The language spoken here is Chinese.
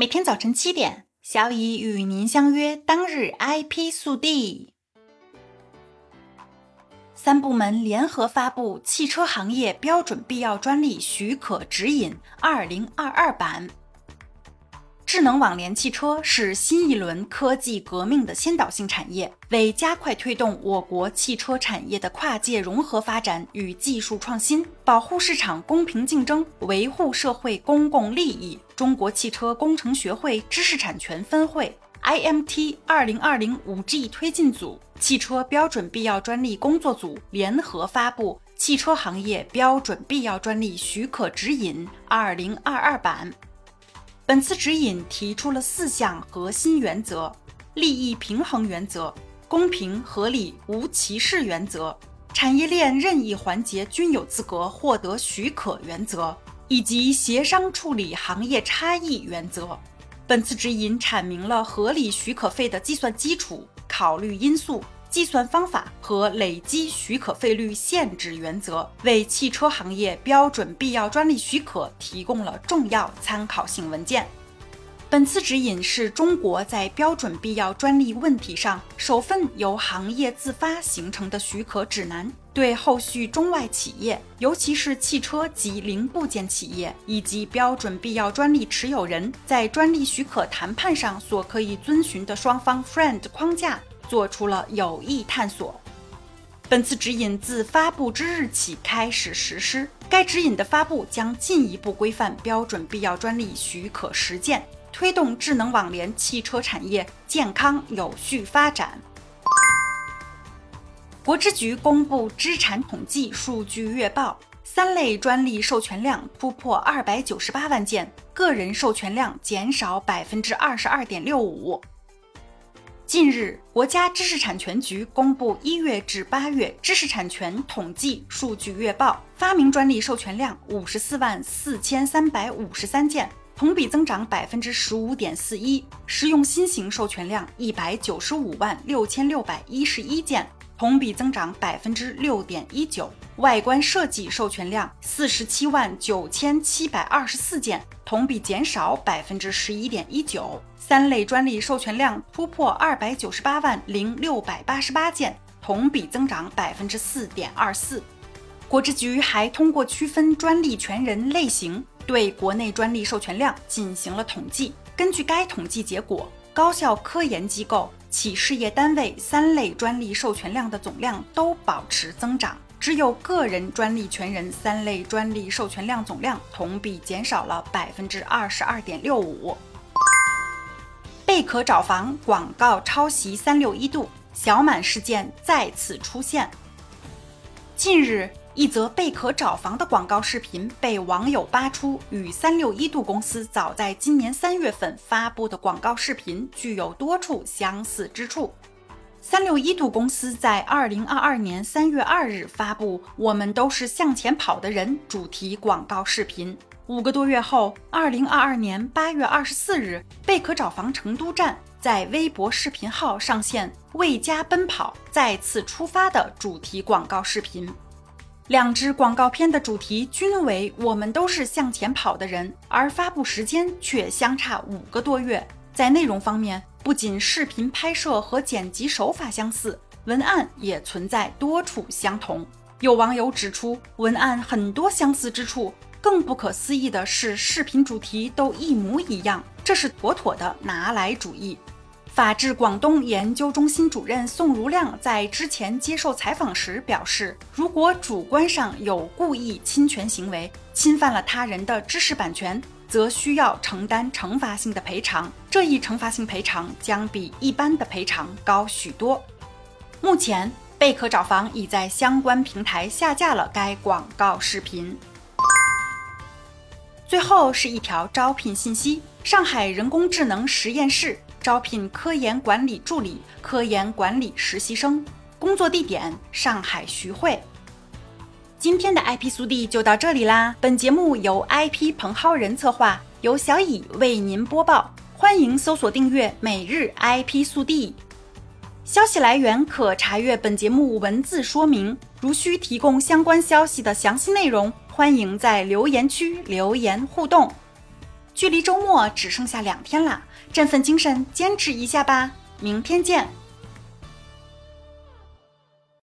每天早晨七点，小乙与您相约。当日 IP 速递，三部门联合发布《汽车行业标准必要专利许可指引（二零二二版）》。智能网联汽车是新一轮科技革命的先导性产业，为加快推动我国汽车产业的跨界融合发展与技术创新，保护市场公平竞争，维护社会公共利益，中国汽车工程学会知识产权分会 IMT 二零二零五 G 推进组、汽车标准必要专利工作组联合发布《汽车行业标准必要专利许可指引（二零二二版）》。本次指引提出了四项核心原则：利益平衡原则、公平合理无歧视原则、产业链任意环节均有资格获得许可原则，以及协商处理行业差异原则。本次指引阐明了合理许可费的计算基础、考虑因素。计算方法和累积许可费率限制原则，为汽车行业标准必要专利许可提供了重要参考性文件。本次指引是中国在标准必要专利问题上首份由行业自发形成的许可指南，对后续中外企业，尤其是汽车及零部件企业以及标准必要专利持有人，在专利许可谈判上所可以遵循的双方 FRIEND 框架。做出了有益探索。本次指引自发布之日起开始实施。该指引的发布将进一步规范标准必要专利许可实践，推动智能网联汽车产业健康有序发展。国知局公布知产统计数据月报，三类专利授权量突破二百九十八万件，个人授权量减少百分之二十二点六五。近日，国家知识产权局公布一月至八月知识产权统计数据月报，发明专利授权量五十四万四千三百五十三件，同比增长百分之十五点四一；实用新型授权量一百九十五万六千六百一十一件。同比增长百分之六点一九，外观设计授权量四十七万九千七百二十四件，同比减少百分之十一点一九。三类专利授权量突破二百九十八万零六百八十八件，同比增长百分之四点二四。国知局还通过区分专利权人类型，对国内专利授权量进行了统计。根据该统计结果，高校科研机构。企事业单位三类专利授权量的总量都保持增长，只有个人专利权人三类专利授权量总量同比减少了百分之二十二点六五。贝壳找房广告抄袭三六一度，小满事件再次出现。近日。一则贝壳找房的广告视频被网友扒出，与三六一度公司早在今年三月份发布的广告视频具有多处相似之处。三六一度公司在二零二二年三月二日发布《我们都是向前跑的人》主题广告视频，五个多月后，二零二二年八月二十四日，贝壳找房成都站在微博视频号上线“为家奔跑，再次出发”的主题广告视频。两支广告片的主题均为“我们都是向前跑的人”，而发布时间却相差五个多月。在内容方面，不仅视频拍摄和剪辑手法相似，文案也存在多处相同。有网友指出，文案很多相似之处，更不可思议的是，视频主题都一模一样，这是妥妥的拿来主义。法治广东研究中心主任宋如亮在之前接受采访时表示，如果主观上有故意侵权行为，侵犯了他人的知识版权，则需要承担惩罚性的赔偿。这一惩罚性赔偿将比一般的赔偿高许多。目前，贝壳找房已在相关平台下架了该广告视频。最后是一条招聘信息：上海人工智能实验室。招聘科研管理助理、科研管理实习生，工作地点上海徐汇。今天的 IP 速递就到这里啦！本节目由 IP 彭浩人策划，由小乙为您播报。欢迎搜索订阅每日 IP 速递。消息来源可查阅本节目文字说明。如需提供相关消息的详细内容，欢迎在留言区留言互动。距离周末只剩下两天了，振奋精神，坚持一下吧！明天见。